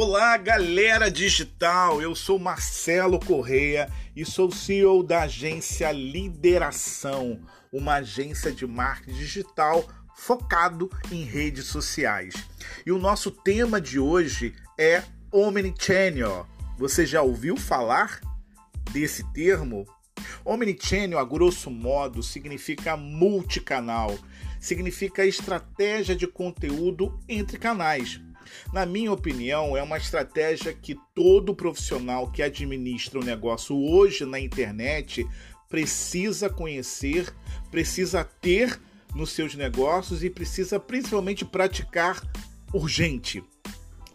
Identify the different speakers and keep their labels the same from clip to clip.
Speaker 1: Olá, galera digital! Eu sou Marcelo Correia e sou CEO da agência Lideração, uma agência de marketing digital focado em redes sociais. E o nosso tema de hoje é Omnichannel. Você já ouviu falar desse termo? Omnichannel, a grosso modo, significa multicanal, significa estratégia de conteúdo entre canais. Na minha opinião, é uma estratégia que todo profissional que administra um negócio hoje na internet precisa conhecer, precisa ter nos seus negócios e precisa principalmente praticar urgente.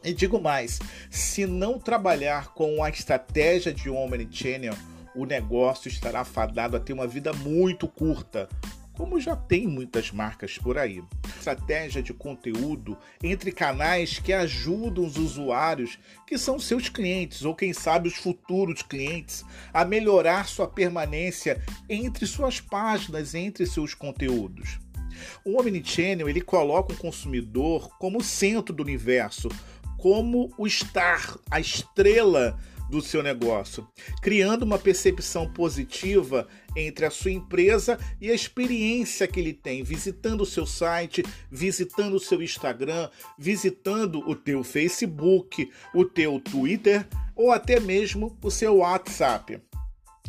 Speaker 1: E digo mais, se não trabalhar com a estratégia de Omnichannel, o negócio estará fadado a ter uma vida muito curta, como já tem muitas marcas por aí. Estratégia de conteúdo entre canais que ajudam os usuários, que são seus clientes ou quem sabe os futuros clientes, a melhorar sua permanência entre suas páginas, entre seus conteúdos. O Omnichannel ele coloca o consumidor como centro do universo, como o star, a estrela do seu negócio, criando uma percepção positiva entre a sua empresa e a experiência que ele tem visitando o seu site, visitando o seu Instagram, visitando o teu Facebook, o teu Twitter ou até mesmo o seu WhatsApp.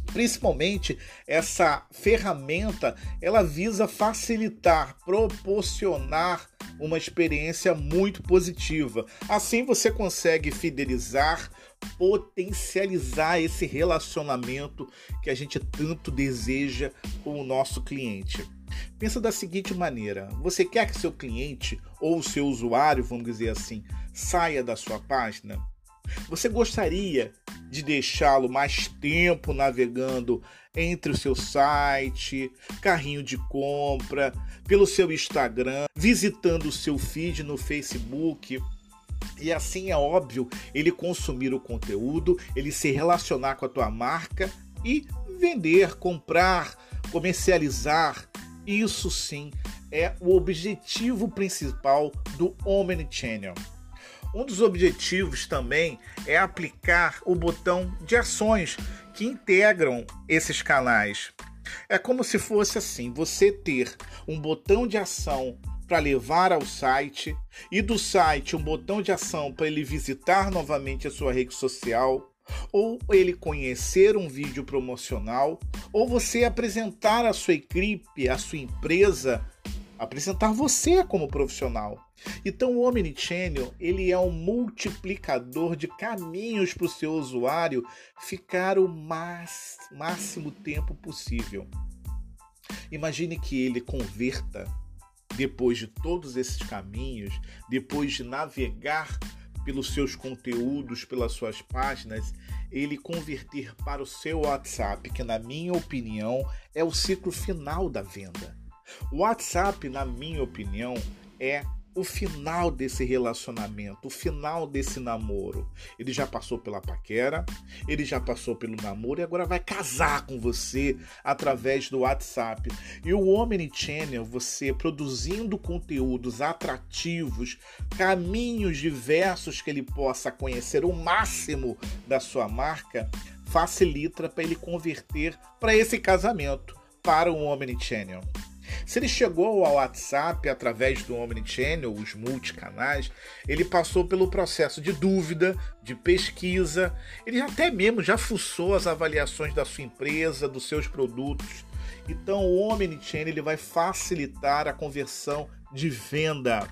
Speaker 1: Principalmente essa ferramenta, ela visa facilitar, proporcionar uma experiência muito positiva. Assim você consegue fidelizar, potencializar esse relacionamento que a gente tanto deseja com o nosso cliente. Pensa da seguinte maneira: você quer que seu cliente ou seu usuário, vamos dizer assim, saia da sua página? Você gostaria de deixá-lo mais tempo navegando entre o seu site, carrinho de compra, pelo seu Instagram, visitando o seu feed no Facebook? E assim é óbvio ele consumir o conteúdo, ele se relacionar com a tua marca e vender, comprar, comercializar. Isso sim é o objetivo principal do Omnichannel. Um dos objetivos também é aplicar o botão de ações que integram esses canais. É como se fosse assim: você ter um botão de ação para levar ao site e do site um botão de ação para ele visitar novamente a sua rede social, ou ele conhecer um vídeo promocional, ou você apresentar a sua equipe, a sua empresa apresentar você como profissional. Então o Omnichannel ele é um multiplicador de caminhos para o seu usuário ficar o mais, máximo tempo possível. Imagine que ele converta depois de todos esses caminhos, depois de navegar pelos seus conteúdos, pelas suas páginas, ele converter para o seu WhatsApp, que na minha opinião é o ciclo final da venda. O WhatsApp, na minha opinião, é o final desse relacionamento, o final desse namoro. Ele já passou pela paquera, ele já passou pelo namoro e agora vai casar com você através do WhatsApp. E o Omnichannel, você produzindo conteúdos atrativos, caminhos diversos que ele possa conhecer o máximo da sua marca, facilita para ele converter para esse casamento, para o Omnichannel. Se ele chegou ao WhatsApp através do Omnichannel, os multicanais, ele passou pelo processo de dúvida, de pesquisa, ele até mesmo já fuçou as avaliações da sua empresa, dos seus produtos. Então o Omnichannel ele vai facilitar a conversão de venda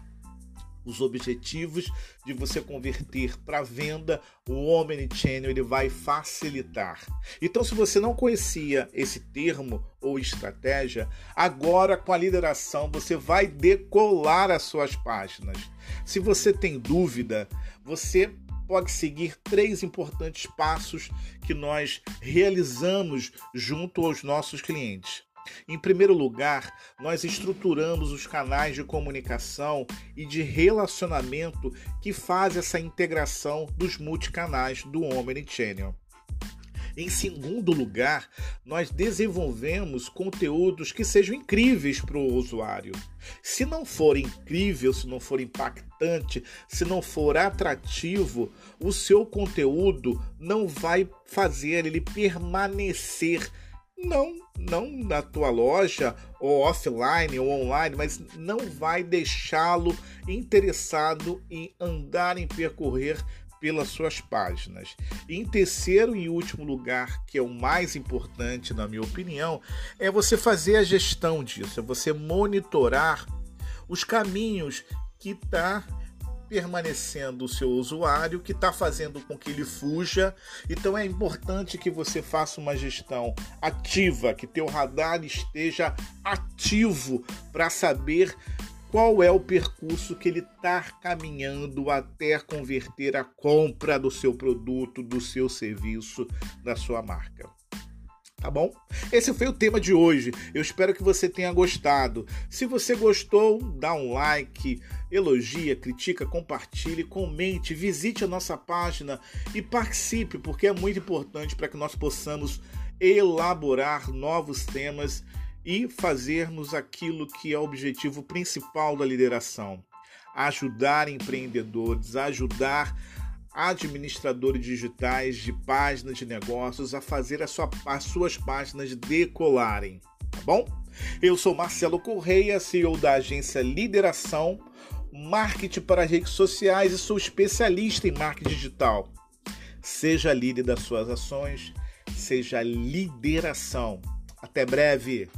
Speaker 1: os objetivos de você converter para venda, o Omnichannel ele vai facilitar. Então, se você não conhecia esse termo ou estratégia, agora com a lideração você vai decolar as suas páginas. Se você tem dúvida, você pode seguir três importantes passos que nós realizamos junto aos nossos clientes. Em primeiro lugar, nós estruturamos os canais de comunicação e de relacionamento que faz essa integração dos multicanais do Omnichannel. Em segundo lugar, nós desenvolvemos conteúdos que sejam incríveis para o usuário. Se não for incrível, se não for impactante, se não for atrativo, o seu conteúdo não vai fazer ele permanecer não, não na tua loja ou offline ou online, mas não vai deixá-lo interessado em andar em percorrer pelas suas páginas. Em terceiro e último lugar, que é o mais importante na minha opinião, é você fazer a gestão disso, é você monitorar os caminhos que está permanecendo o seu usuário, que está fazendo com que ele fuja. Então é importante que você faça uma gestão ativa, que teu radar esteja ativo para saber qual é o percurso que ele está caminhando até converter a compra do seu produto, do seu serviço, da sua marca. Tá bom? Esse foi o tema de hoje. Eu espero que você tenha gostado. Se você gostou, dá um like, elogia, critica, compartilhe, comente, visite a nossa página e participe, porque é muito importante para que nós possamos elaborar novos temas e fazermos aquilo que é o objetivo principal da lideração: ajudar empreendedores, ajudar administradores digitais de páginas de negócios a fazer a sua, as suas páginas decolarem, tá bom? Eu sou Marcelo Correia, CEO da agência Lideração, marketing para redes sociais e sou especialista em marketing digital. Seja líder das suas ações, seja lideração. Até breve!